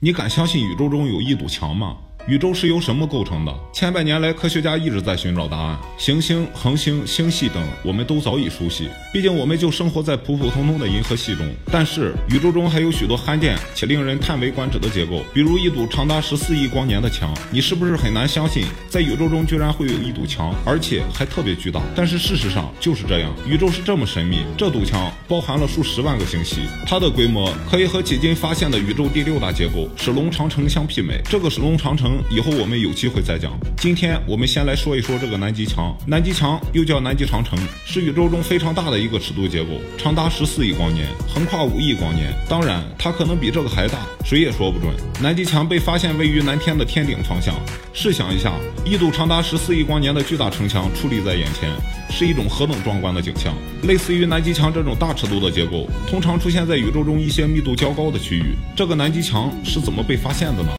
你敢相信宇宙中有一堵墙吗？宇宙是由什么构成的？千百年来，科学家一直在寻找答案。行星、恒星、星系等，我们都早已熟悉。毕竟，我们就生活在普普通通的银河系中。但是，宇宙中还有许多罕见且令人叹为观止的结构，比如一堵长达十四亿光年的墙。你是不是很难相信，在宇宙中居然会有一堵墙，而且还特别巨大？但是事实上就是这样，宇宙是这么神秘。这堵墙包含了数十万个星系，它的规模可以和迄今发现的宇宙第六大结构史隆长城相媲美。这个史隆长城。以后我们有机会再讲。今天我们先来说一说这个南极墙。南极墙又叫南极长城，是宇宙中非常大的一个尺度结构，长达十四亿光年，横跨五亿光年。当然，它可能比这个还大，谁也说不准。南极墙被发现位于南天的天顶方向。试想一下，一堵长达十四亿光年的巨大城墙矗立在眼前，是一种何等壮观的景象！类似于南极墙这种大尺度的结构，通常出现在宇宙中一些密度较高的区域。这个南极墙是怎么被发现的呢？